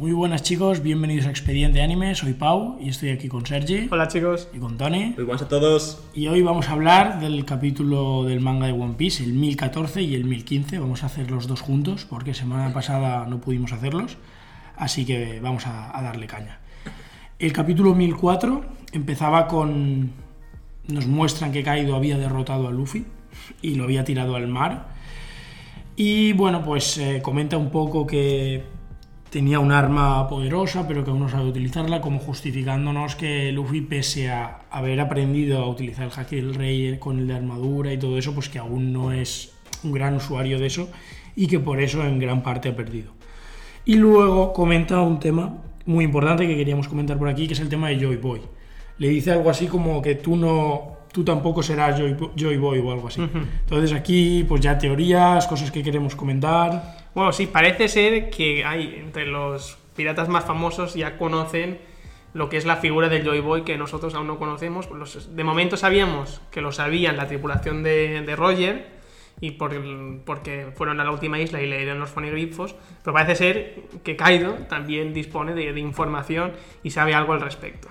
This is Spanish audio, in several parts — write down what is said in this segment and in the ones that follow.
Muy buenas chicos, bienvenidos a Expediente Anime, soy Pau y estoy aquí con Sergi Hola chicos. y con Tony. Muy buenas a todos. Y hoy vamos a hablar del capítulo del manga de One Piece, el 1014 y el 1015. Vamos a hacer los dos juntos porque semana pasada no pudimos hacerlos, así que vamos a, a darle caña. El capítulo 1004 empezaba con... Nos muestran que Kaido había derrotado a Luffy y lo había tirado al mar. Y bueno, pues eh, comenta un poco que tenía un arma poderosa, pero que aún no sabe utilizarla, como justificándonos que Luffy, pese a haber aprendido a utilizar el haki del rey con el de armadura y todo eso, pues que aún no es un gran usuario de eso y que por eso en gran parte ha perdido. Y luego comenta un tema muy importante que queríamos comentar por aquí, que es el tema de Joy Boy. Le dice algo así como que tú no, tú tampoco serás Joy, Joy Boy o algo así. Entonces aquí, pues ya teorías, cosas que queremos comentar. Bueno, sí, parece ser que hay entre los piratas más famosos ya conocen lo que es la figura del Joy Boy que nosotros aún no conocemos. Los- de momento sabíamos que lo sabían la tripulación de, Roger y porque fueron a la última isla y leyeron los fonegrifos, pero parece ser que Kaido también dispone de información y sabe algo al respecto.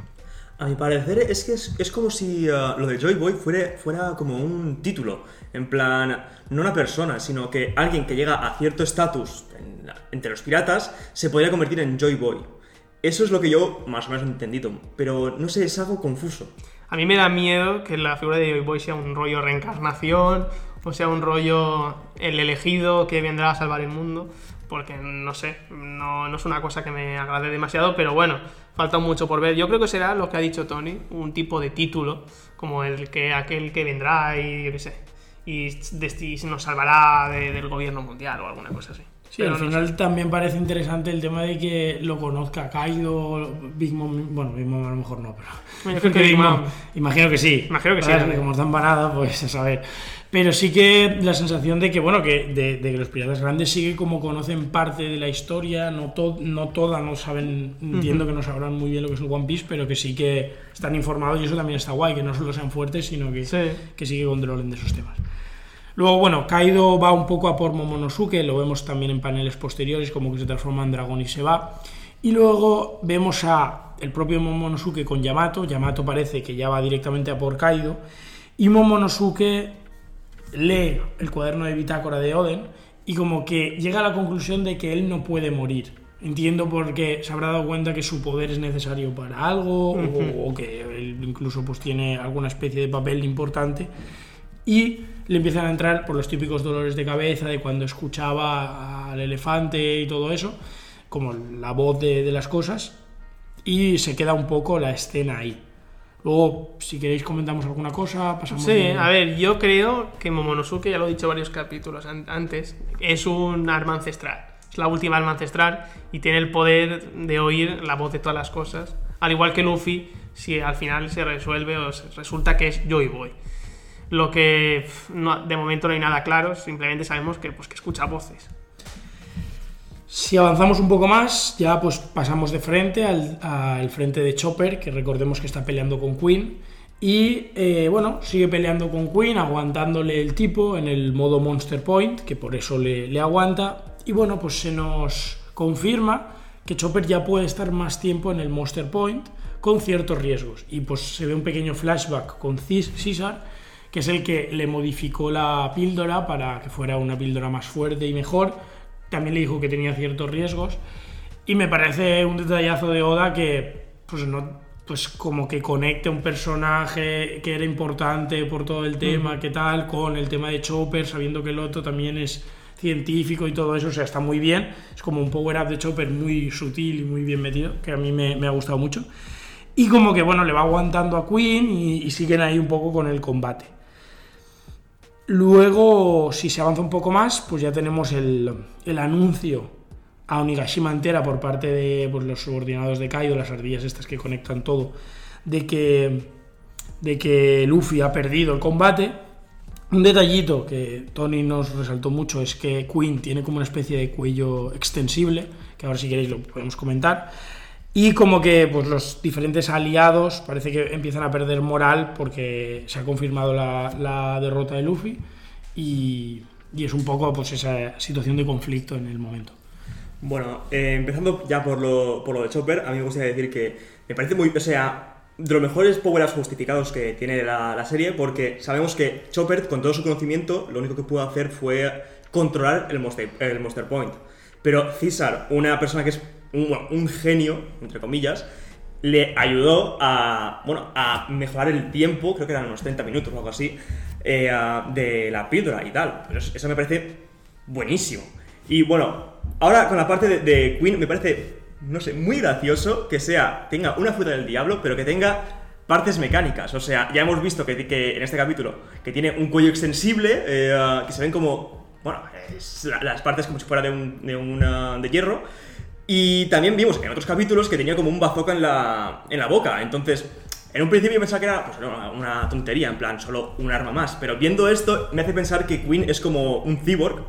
A mi parecer es que es, es como si uh, lo de Joy Boy fuera, fuera como un título. En plan, no una persona, sino que alguien que llega a cierto estatus entre los piratas se podría convertir en Joy Boy. Eso es lo que yo más o menos he entendido, pero no sé, es algo confuso. A mí me da miedo que la figura de Joy Boy sea un rollo reencarnación, o sea un rollo el elegido que vendrá a salvar el mundo, porque no sé, no, no es una cosa que me agrade demasiado, pero bueno, falta mucho por ver. Yo creo que será lo que ha dicho Tony, un tipo de título, como el que aquel que vendrá y yo qué sé, y desti- nos salvará de- del gobierno mundial o alguna cosa así. Sí, Pero al no final también parece interesante el tema de que lo conozca Kaido, Big Mom, bueno, Big Mom a lo mejor no, pero Yo creo que Big Mom. imagino que sí. Imagino que sí. Como están paradas, pues a saber. Pero sí que la sensación de que, bueno, que de, de que los piratas grandes sí que como conocen parte de la historia, no, to- no toda, no saben, entiendo que no sabrán muy bien lo que es el One Piece, pero que sí que están informados y eso también está guay, que no solo sean fuertes, sino que, Sí. que sí que controlen de esos temas. Luego, bueno, Kaido va un poco a por Momonosuke, lo vemos también en paneles posteriores, como que se transforma en dragón y se va. Y luego vemos a el propio Momonosuke con Yamato, Yamato parece que ya va directamente a por Kaido, y Momonosuke lee el cuaderno de bitácora de Oden y como que llega a la conclusión de que él no puede morir. Entiendo porque se habrá dado cuenta que su poder es necesario para algo o, o que él incluso pues tiene alguna especie de papel importante y le empiezan a entrar por los típicos dolores de cabeza de cuando escuchaba al elefante y todo eso, como la voz de, de las cosas, y se queda un poco la escena ahí. Luego, si queréis comentamos alguna cosa, pasamos Sí, de- a ver, yo creo que Momonosuke, ya lo he dicho varios capítulos an- antes, es un arma ancestral. Es la última arma ancestral y tiene el poder de oír la voz de todas las cosas. Al igual que Luffy, si al final se resuelve o se- resulta que es Joy Boy. Lo que no- de momento no hay nada claro, simplemente sabemos que, pues, que escucha voces. Si avanzamos un poco más, ya pues pasamos de frente al, frente de Chopper, que recordemos que está peleando con Queen. Y eh, bueno, sigue peleando con Queen, aguantándole el tipo en el modo Monster Point, que por eso le, aguanta. Y bueno, pues se nos confirma que Chopper ya puede estar más tiempo en el Monster Point con ciertos riesgos. Y pues se ve un pequeño flashback con Caesar, que es el que le modificó la píldora para que fuera una píldora más fuerte y mejor. También le dijo que tenía ciertos riesgos. Y me parece un detallazo de Oda que, pues no, pues como que conecte un personaje que era importante por todo el tema, que tal, con el tema de Chopper, sabiendo que el otro también es científico y todo eso, o sea, está muy bien. Es como un power up de Chopper muy sutil y muy bien metido, que a mí me, me ha gustado mucho. Y como que, bueno, le va aguantando a Queen y, y siguen ahí un poco con el combate. Luego, si se avanza un poco más, pues ya tenemos el, anuncio a Onigashima entera por parte de pues, los subordinados de Kaido, las ardillas estas que conectan todo, de que, de que Luffy ha perdido el combate. Un detallito que Tony nos resaltó mucho es que Queen tiene como una especie de cuello extensible, que ahora si queréis lo podemos comentar. Y como que pues, los diferentes aliados parece que empiezan a perder moral porque se ha confirmado la, la derrota de Luffy y, y es un poco pues, esa situación de conflicto en el momento. Bueno, eh, empezando ya por lo, por lo de Chopper, a mí me gustaría decir que me parece muy, o sea, de los mejores power-ups justificados que tiene la, la serie, porque sabemos que Chopper, con todo su conocimiento, lo único que pudo hacer fue controlar el Monster, el monster Point. Pero César, una persona que es un, genio, entre comillas, le ayudó a, bueno, a mejorar el tiempo, creo que eran unos 30 minutos o algo así, eh, de la píldora y tal. Eso, me parece buenísimo. Y bueno, ahora con la parte de, Queen me parece, no sé, muy gracioso que sea, tenga una fruta del diablo, pero que tenga partes mecánicas. O sea, ya hemos visto que, que en este capítulo que tiene un cuello extensible, eh, que se ven como, bueno, las partes como si fuera de, un, de, una- de hierro. Y también vimos en otros capítulos que tenía como un bazooka en la, en la boca. Entonces, en un principio pensaba que era pues, una, tontería, en plan, solo un arma más. Pero viendo esto, me hace pensar que Queen es como un cyborg,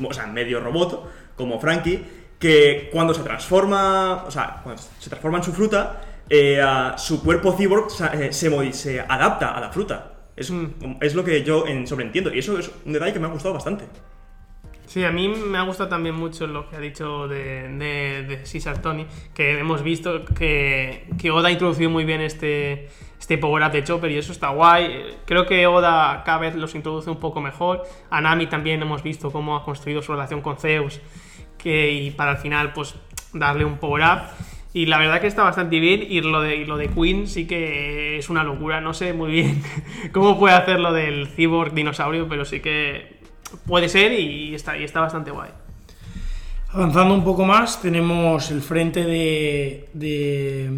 o sea, medio robot, como Frankie, que cuando se transforma, o sea, se transforma en su fruta, eh, su cuerpo cyborg eh, se, se adapta a la fruta. Es, es lo que yo en, sobreentiendo. Y eso es un detalle que me ha gustado bastante. Sí, a mí me ha gustado también mucho lo que ha dicho de, de, Caesar Tony, que hemos visto que, que Oda ha introducido muy bien este, este power-up de Chopper y eso está guay. Creo que Oda cada vez los introduce un poco mejor. A Nami también hemos visto cómo ha construido su relación con Zeus que, y para al final pues darle un power-up. Y la verdad que está bastante bien y lo, de, y lo de Queen sí que es una locura. No sé muy bien cómo puede hacer lo del cyborg dinosaurio, pero sí que puede ser y está, y está bastante guay. Avanzando un poco más, tenemos el frente de, de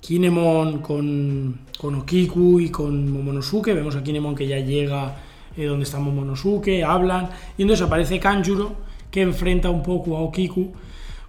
Kinemon con, con Okiku y con Momonosuke. Vemos a Kinemon que ya llega eh, donde está Momonosuke, hablan. Y entonces aparece Kanjuro que enfrenta un poco a Okiku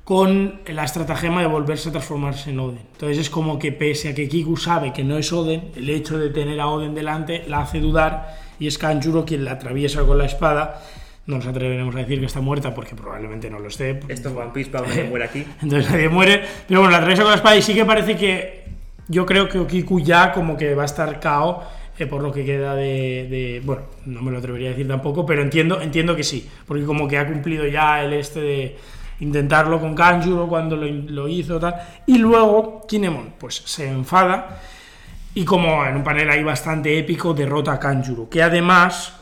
con la estratagema de volverse a transformarse en Oden. Entonces es como que pese a que Kiku sabe que no es Oden, el hecho de tener a Oden delante la hace dudar y es Kanjuro quien la atraviesa con la espada. No nos atreveremos a decir que está muerta porque probablemente no lo esté. Esto es One Piece, Pablo, muere aquí. Entonces nadie muere. Pero bueno, la atraviesa con la espada y sí que parece que. Yo creo que Okiku ya como que va a estar KO eh, por lo que queda de, de- Bueno, no me lo atrevería a decir tampoco, pero entiendo, entiendo que sí. Porque como que ha cumplido ya el este de intentarlo con Kanjuro cuando lo, lo hizo tal. Y luego Kinemon pues se enfada y como en un panel ahí bastante épico derrota a Kanjuro. Que además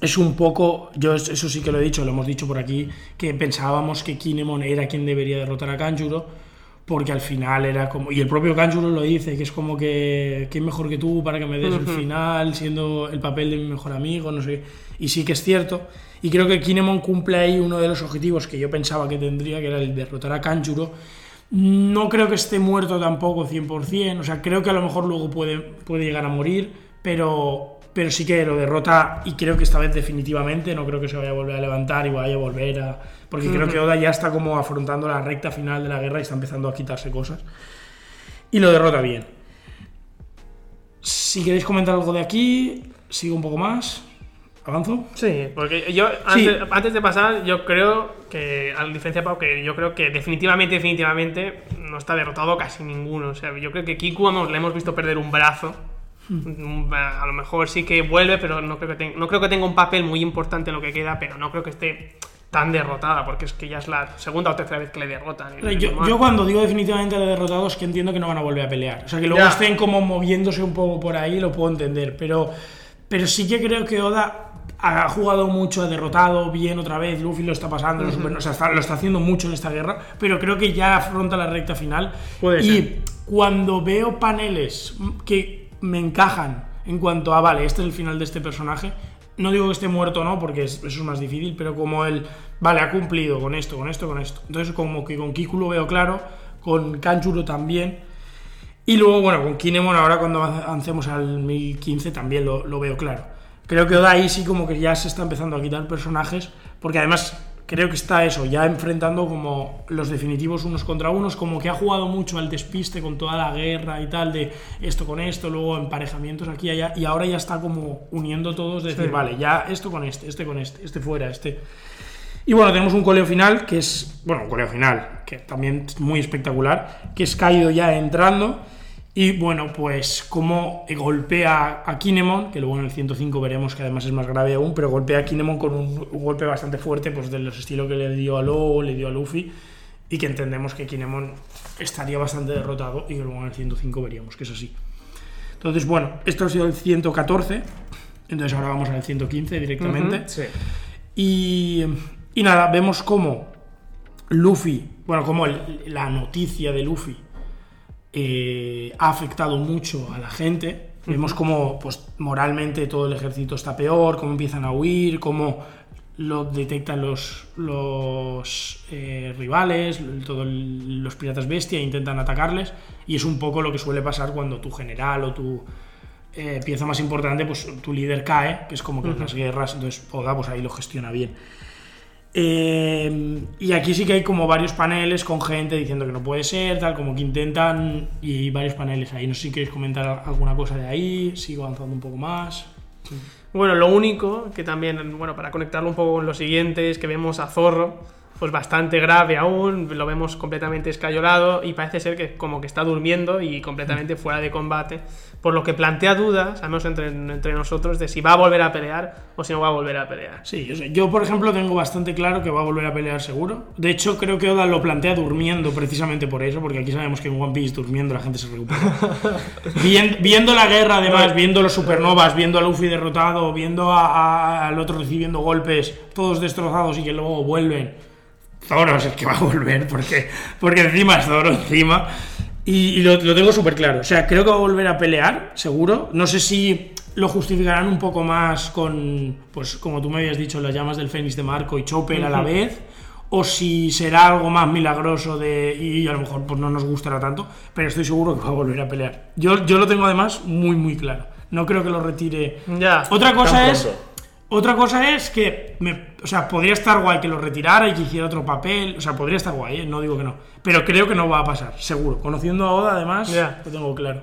es un poco, yo es- eso sí que lo he dicho, lo hemos dicho por aquí, que pensábamos que Kinemon era quien debería derrotar a Kanjuro, porque al final era como, y el propio Kanjuro lo dice, que es como que, ¿quién mejor que tú para que me des el final, siendo el papel de mi mejor amigo, no sé, y sí que es cierto, y creo que Kinemon cumple ahí uno de los objetivos que yo pensaba que tendría, que era el derrotar a Kanjuro, no creo que esté muerto tampoco 100%, o sea, creo que a lo mejor luego puede, puede llegar a morir, pero, pero sí que lo derrota y creo que esta vez definitivamente, no creo que se vaya a volver a levantar y vaya a volver a... Porque creo que Oda ya está como afrontando la recta final de la guerra y está empezando a quitarse cosas. Y lo derrota bien. Si queréis comentar algo de aquí, sigo un poco más. ¿Avanzo? Sí, porque yo, Sí. antes, antes de pasar, yo creo que, a diferencia de Pau, que yo creo que definitivamente, definitivamente no está derrotado casi ninguno. O sea, yo creo que Kiku hemos- le hemos visto perder un brazo. Un- A lo mejor sí que vuelve, pero no creo que, ten- no creo que tenga un papel muy importante en lo que queda, pero no creo que esté tan derrotada, porque es que ya es la segunda o tercera vez que le derrotan. en el Yo, yo cuando digo definitivamente de derrotados que entiendo que no van a volver a pelear. O sea, que luego Ya. estén como moviéndose un poco por ahí, lo puedo entender. Pero, pero sí que creo que Oda ha jugado mucho, ha derrotado bien otra vez, Luffy lo está pasando, lo super- o sea, está- lo está haciendo mucho en esta guerra, pero creo que ya afronta la recta final. Puede y ser. cuando veo paneles que me encajan en cuanto a, vale, este es el final de este personaje, no digo que esté muerto o no, porque es- eso es más difícil, pero como él, vale, ha cumplido con esto, con esto, con esto. Entonces, como que con Kiku lo veo claro, con Kanjuro también. Y luego, bueno, con Kinemon ahora cuando avancemos al 1015 también lo, lo veo claro. Creo que Oda ahí sí como que ya se está empezando a quitar personajes, porque además creo que está eso, ya enfrentando como los definitivos unos contra unos, como que ha jugado mucho al despiste con toda la guerra y tal, de esto con esto, luego emparejamientos aquí y allá, y ahora ya está como uniendo todos, de decir, Sí. vale, ya esto con este, este con este, este fuera, este... Y bueno, tenemos un coleo final que es, bueno, un coleo final, que también es muy espectacular, que es Kaido ya entrando Y bueno, pues como golpea a Kinemon, que luego en el 105 veremos que además es más grave aún, pero golpea a Kinemon con un, un golpe bastante fuerte, pues de los estilos que le dio a Lo, le dio a Luffy, y que entendemos que Kinemon estaría bastante derrotado y que luego en el 105 veríamos que es así. Entonces, bueno, esto ha sido el 114, entonces ahora vamos al 115 directamente. Sí. Y, y nada, vemos cómo Luffy, bueno, como el- la noticia de Luffy eh, ha afectado mucho a la gente. Vemos cómo pues, moralmente todo el ejército está peor, cómo empiezan a huir, cómo lo detectan los, los eh, rivales, todos los piratas bestia e intentan atacarles. Y es un poco lo que suele pasar cuando tu general o tu eh, pieza más importante, pues tu líder cae, que es como que en las guerras, entonces Oda pues ahí lo gestiona bien. Eh, y aquí sí que hay como varios paneles con gente diciendo que no puede ser, tal, como que intentan, y varios paneles ahí. No sé si queréis comentar alguna cosa de ahí, sigo avanzando un poco más. Bueno, lo único que también, bueno, para conectarlo un poco con lo siguiente, es que vemos a Zorro, pues bastante grave aún, lo vemos completamente escayolado y parece ser que como que está durmiendo y completamente fuera de combate, por lo que plantea dudas, al menos entre, entre nosotros, de si va a volver a pelear o si no va a volver a pelear. Sí, yo, sé. Yo, por ejemplo, tengo bastante claro que va a volver a pelear seguro. De hecho, creo que Oda lo plantea durmiendo precisamente por eso, porque aquí sabemos que en One Piece durmiendo la gente se recupera. Vien- viendo la guerra, además, viendo los supernovas, viendo a Luffy derrotado, viendo a- a- al otro recibiendo golpes, todos destrozados y que luego vuelven. Zoro es el que va a volver, porque, porque encima es Zoro, encima. Y, y lo, lo tengo súper claro. O sea, creo que va a volver a pelear, seguro. No sé si lo justificarán un poco más con, pues como tú me habías dicho, las llamas del Fénix de Marco y Chopper a la vez. O si será algo más milagroso de. Y a lo mejor pues, no nos gustará tanto. Pero estoy seguro que va a volver a pelear. Yo, yo lo tengo además muy, muy claro. No creo que lo retire. Ya. Otra cosa es. Otra cosa es que, me- o sea, podría estar guay que lo retirara y que hiciera otro papel, o sea, podría estar guay, ¿eh? no digo que no, pero creo que no va a pasar, seguro. Conociendo a Oda, además, Ya. lo tengo claro.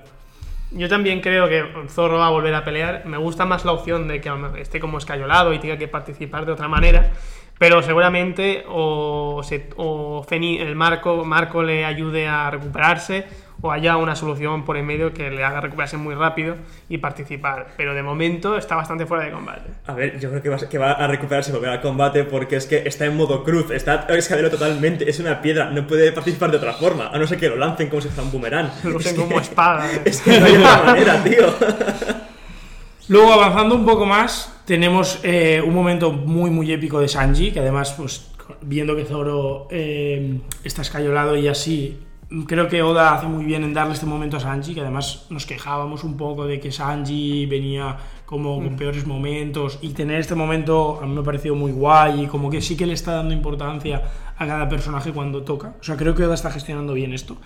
Yo también creo que Zorro va a volver a pelear. Me gusta más la opción de que esté como escayolado y tenga que participar de otra manera. Pero seguramente o, se- o Feni- el Marco, Marco le ayude a recuperarse o haya una solución por en medio que le haga recuperarse muy rápido y participar. Pero de momento está bastante fuera de combate. A ver, yo creo que va, a- que va a recuperarse y volver al combate porque es que está en modo cruz, está escalero totalmente, es una piedra, no puede participar de otra forma, a no ser que lo lancen como si fuera un boomerang. Lo Es usen que- como espada. Es que no hay otra manera, tío. Luego, avanzando un poco más, tenemos eh, un momento muy, muy épico de Sanji, que además, pues, viendo que Zoro eh, está escayolado y así, creo que Oda hace muy bien en darle este momento a Sanji, que además nos quejábamos un poco de que Sanji venía como con peores momentos, y tener este momento a mí me ha parecido muy guay, y como que sí que le está dando importancia a cada personaje cuando toca. O sea, creo que Oda está gestionando bien esto.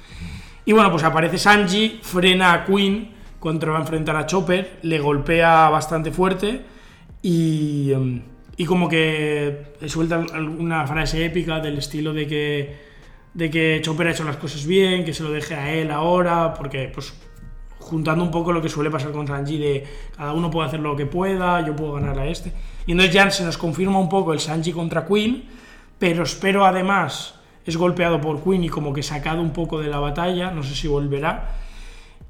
Y bueno, pues aparece Sanji, frena a Queen cuando va a enfrentar a Chopper, le golpea bastante fuerte y, em, y como que suelta alguna frase épica del estilo de que, de que Chopper ha hecho las cosas bien, que se lo deje a él ahora, porque pues juntando un poco lo que suele pasar con Sanji de cada uno puede hacer lo que pueda, yo puedo ganar a este. Y entonces ya se nos confirma un poco el Sanji contra Queen, pero espero además es golpeado por Queen y como que sacado un poco de la batalla, no sé si volverá.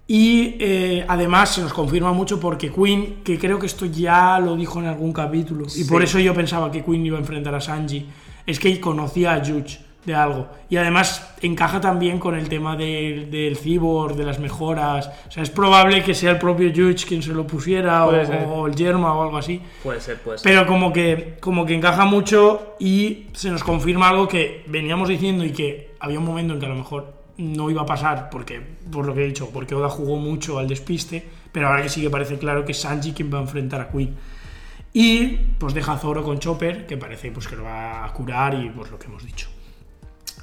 Y eh, además se nos confirma mucho porque Queen, que creo que esto ya lo dijo en algún capítulo, y por eso yo pensaba que Queen iba a enfrentar a Sanji, es que conocía a Judge de algo. Y además encaja también con el tema del, del cyborg, de las mejoras. O sea, es probable que sea el propio Judge quien se lo pusiera, o el Yerma o algo así. Puede ser, puede ser. Pero como que, como que encaja mucho y se nos confirma algo que veníamos diciendo y que había un momento en que a lo mejor no iba a pasar, porque, por lo que he dicho, porque Oda jugó mucho al despiste, pero ahora que sí que parece claro que es Sanji quien va a enfrentar a Queen. Y pues deja a Zoro con Chopper, que parece pues, que lo va a curar y pues lo que hemos dicho.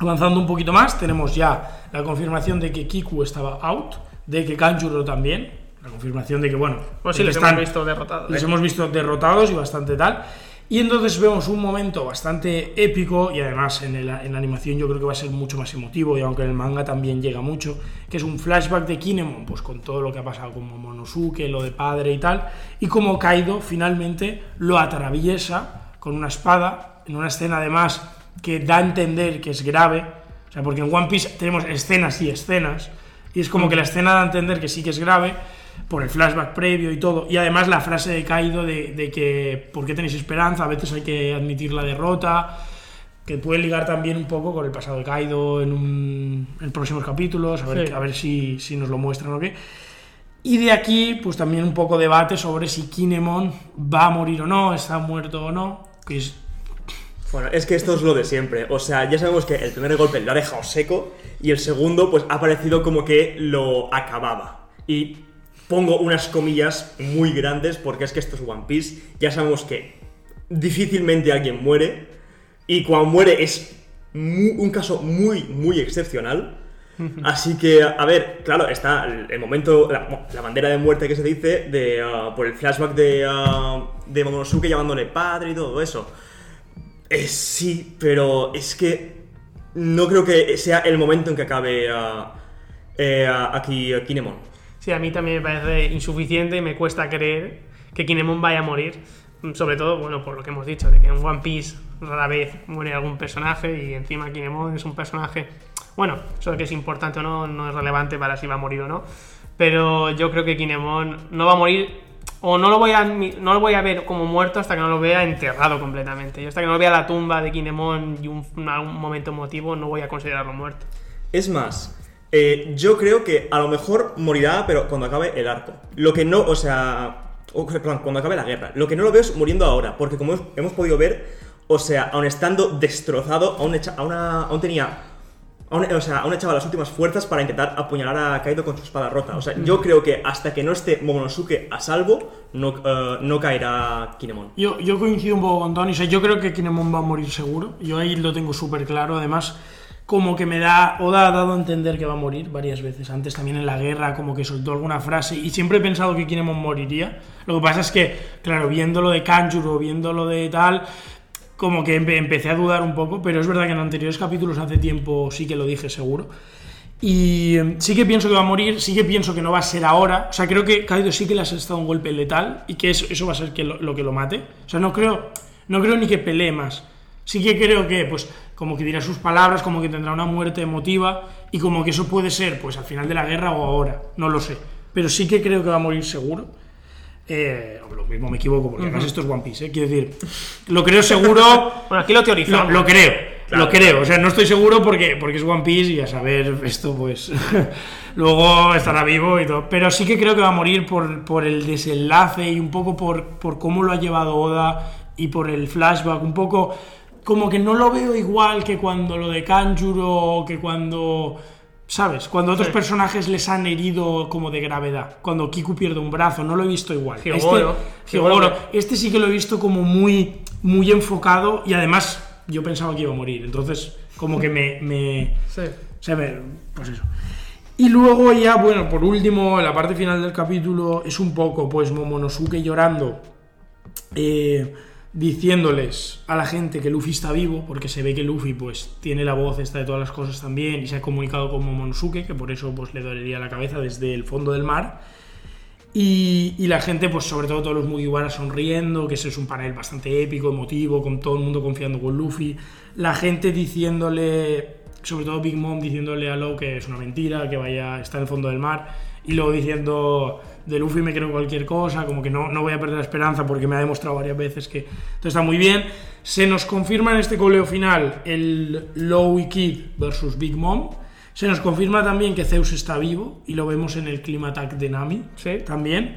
Avanzando un poquito más, tenemos ya la confirmación de que Kiku estaba out, de que Kanjuro también, la confirmación de que, bueno, Pues sí, les están- hemos visto derrotados. les hemos visto derrotados y bastante tal. Y entonces vemos un momento bastante épico y además en, el- en la animación yo creo que va a ser mucho más emotivo y aunque en el manga también llega mucho, que es un flashback de Kinemon, pues con todo lo que ha pasado con Momonosuke, lo de padre y tal, y como Kaido finalmente lo atraviesa con una espada, en una escena además que da a entender que es grave, o sea, porque en One Piece tenemos escenas y escenas, Y es como que la escena da a entender que sí que es grave por el flashback previo y todo. Y además la frase de Kaido de, de que ¿por qué tenéis esperanza? A veces hay que admitir la derrota que puede ligar también un poco con el pasado de Kaido en, un, en próximos capítulos, a ver, Sí. a ver si, si nos lo muestran o qué. Y de aquí, pues también un poco debate sobre si Kinemon va a morir o no, está muerto o no, que es Bueno, es que esto es lo de siempre. O sea, ya sabemos que el primer golpe lo ha dejado seco y el segundo, pues ha parecido como que lo acababa. Y pongo unas comillas muy grandes porque es que esto es One Piece. Ya sabemos que difícilmente alguien muere y cuando muere es un caso muy, muy excepcional. Así que, a ver, claro, está el, momento, la, la bandera de muerte que se dice de, ah, por el flashback de, ah, de Momonosuke llamándole padre y todo eso. Eh, sí, pero es que no creo que sea el momento en que acabe ah, aquí ah, Kinemon. Sí, a mí también me parece insuficiente y me cuesta creer que Kinemon vaya a morir. Sobre todo, bueno, por lo que hemos dicho, de que en One Piece rara vez muere algún personaje y encima Kinemon es un personaje. Bueno, eso que es importante o no, no es relevante para si va a morir o no. Pero yo creo que Kinemon no va a morir o no lo voy a, no lo voy a ver como muerto hasta que no lo vea enterrado completamente. Yo hasta que no vea la tumba de Kinemon y un, momento emotivo no voy a considerarlo muerto. Es más, eh, yo creo que a lo mejor morirá, pero cuando acabe el arco. Lo que no, o sea, perdón, cuando acabe la guerra. Lo que no lo veo es muriendo ahora, porque como hemos- podido ver, o sea, aun estando destrozado, aún, echa- aún, aún tenía... Aún, o sea, aún echaba las últimas fuerzas para intentar apuñalar a Kaido con su espada rota. O sea, yo creo que hasta que no esté Momonosuke a salvo, no, eh, no caerá Kinemon. Yo, yo coincido un poco con Tony, o sea, yo creo que Kinemon va a morir seguro, yo ahí lo tengo súper claro, además como que me da, Oda ha dado a entender que va a morir varias veces, antes también en la guerra como que soltó alguna frase y siempre he pensado que Kinemon moriría, lo que pasa es que, claro, viendo lo de Kanjuro, viendo lo de tal, como que empe- empecé a dudar un poco, pero es verdad que en anteriores capítulos hace tiempo sí que lo dije seguro. Y eh, sí que pienso que va a morir, sí que pienso que no va a ser ahora. O sea, creo que Kaido sí que le ha estado un golpe letal y que eso, eso va a ser que lo, lo que lo mate. O sea, no creo, no creo ni que pelee más. Sí que creo que, pues, como que dirá sus palabras, como que tendrá una muerte emotiva y como que eso puede ser, pues, al final de la guerra o ahora. No lo sé. Pero sí que creo que va a morir seguro. Eh, lo mismo me equivoco, porque además esto es One Piece, ¿eh? Quiero decir, lo creo seguro. Bueno, aquí lo teorizamos. Lo, lo creo, Claro. lo creo. O sea, no estoy seguro porque, porque es One Piece y a saber esto, pues. luego estará vivo y todo. Pero sí que creo que va a morir por, por el desenlace y un poco por, por cómo lo ha llevado Oda y por el flashback. Un poco. Como que no lo veo igual que cuando lo de Kanjuro, que cuando. ¿Sabes? Cuando otros Sí. personajes les han herido como de gravedad. Cuando Kiku pierde un brazo, no lo he visto igual. Hyogoro. Este, Hyogoro. este sí que lo he visto como muy, muy enfocado y además yo pensaba que iba a morir. Entonces, como que me. me Sí. o sea, me- pues eso. Y luego ya, bueno, por último, en la parte final del capítulo es un poco, pues, Momonosuke llorando, eh, diciéndoles a la gente que Luffy está vivo, porque se ve que Luffy, pues, tiene la voz esta de todas las cosas también y se ha comunicado con Momonosuke, que por eso, pues, le dolería la cabeza desde el fondo del mar. Y, la gente, pues sobre todo todos los Mugiwara sonriendo, que ese es un panel bastante épico, emotivo, con todo el mundo confiando con Luffy. La gente diciéndole, sobre todo Big Mom diciéndole a Law que es una mentira, que vaya, está en el fondo del mar. Y luego diciendo, de Luffy me creo cualquier cosa, como que no, no voy a perder la esperanza porque me ha demostrado varias veces que todo está muy bien. Se nos confirma en este coleo final el Low y Kid versus Big Mom. Se nos confirma también que Zeus está vivo y lo vemos en el Clima Attack de Nami Sí. también.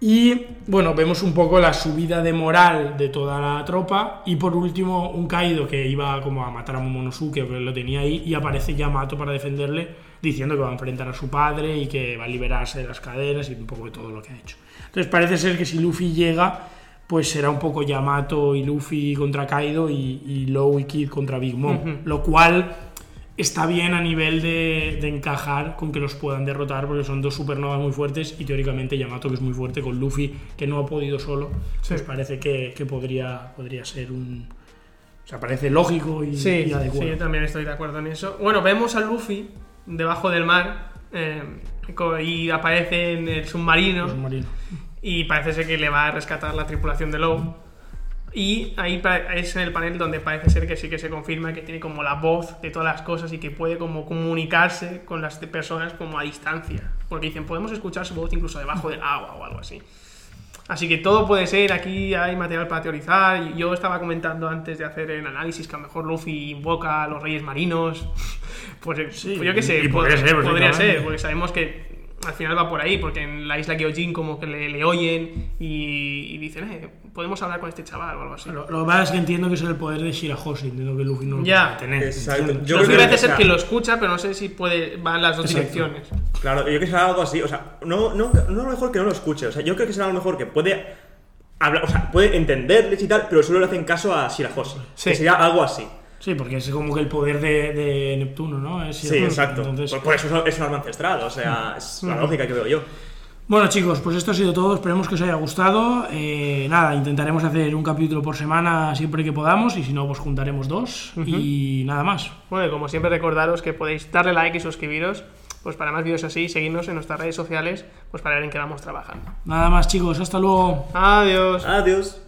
Y bueno, vemos un poco la subida de moral de toda la tropa. Y por último, un Kaido que iba como a matar a Momonosuke, o que lo tenía ahí, y aparece Yamato para defenderle, diciendo que va a enfrentar a su padre y que va a liberarse de las cadenas y un poco de todo lo que ha hecho. Entonces parece ser que si Luffy llega, pues será un poco Yamato y Luffy contra Kaido y, y Law y Kid contra Big Mom. Ujú. Lo cual está bien a nivel de, de encajar con que los puedan derrotar, porque son dos supernovas muy fuertes y teóricamente Yamato, que es muy fuerte, con Luffy, que no ha podido solo, Sí. pues parece que, que podría, podría ser un... O sea, parece lógico y, Sí, y sí, adecuado. yo también estoy de acuerdo en eso. Bueno, vemos a Luffy debajo del mar eh, y aparece en el submarino Submarino. y parece ser que le va a rescatar la tripulación de Low. Y ahí es en el panel donde parece ser que sí que se confirma que tiene como la voz de todas las cosas y que puede como comunicarse con las personas como a distancia. Porque dicen, podemos escuchar su voz incluso debajo del agua o algo así. Así que todo puede ser, aquí hay material para teorizar. Yo estaba comentando antes de hacer el análisis que a lo mejor Luffy invoca a los reyes marinos. Pues, eh, Sí, pues yo qué sé, y podría pod- ser, podría ser, porque sabemos que al final va por ahí, porque en la isla Gyojin como que le, le oyen y, y dicen, eh, podemos hablar con este chaval o algo así. Lo, lo que pasa es que entiendo que es el poder de Shirahoshi, entiendo que Luffy no lo Ya. puede tener. Exacto. Yo creo que- parece ser que lo escucha, pero no sé si puede va en las dos Exacto. direcciones. Claro, yo creo que será algo así, o sea, no, no, no a lo mejor que no lo escuche, o sea, yo creo que será a lo mejor que puede hablar, o sea, puede entenderles y tal, pero solo le hacen caso a Shirahoshi. Sí. Que sería algo así. Sí, porque es como que el poder de, de Neptuno, ¿no? Es Sí, exacto. Entonces, Por, por eso es- un arma ancestral, o sea, es la lógica que veo yo. Bueno chicos, pues esto ha sido todo, esperemos que os haya gustado. Eh, nada, intentaremos hacer un capítulo por semana siempre que podamos y si no, pues juntaremos dos y nada más. Bueno, y como siempre recordaros que podéis darle like y suscribiros, pues para más vídeos así, seguirnos en nuestras redes sociales, pues para ver en qué vamos trabajando. Nada más chicos, hasta luego. Adiós. Adiós.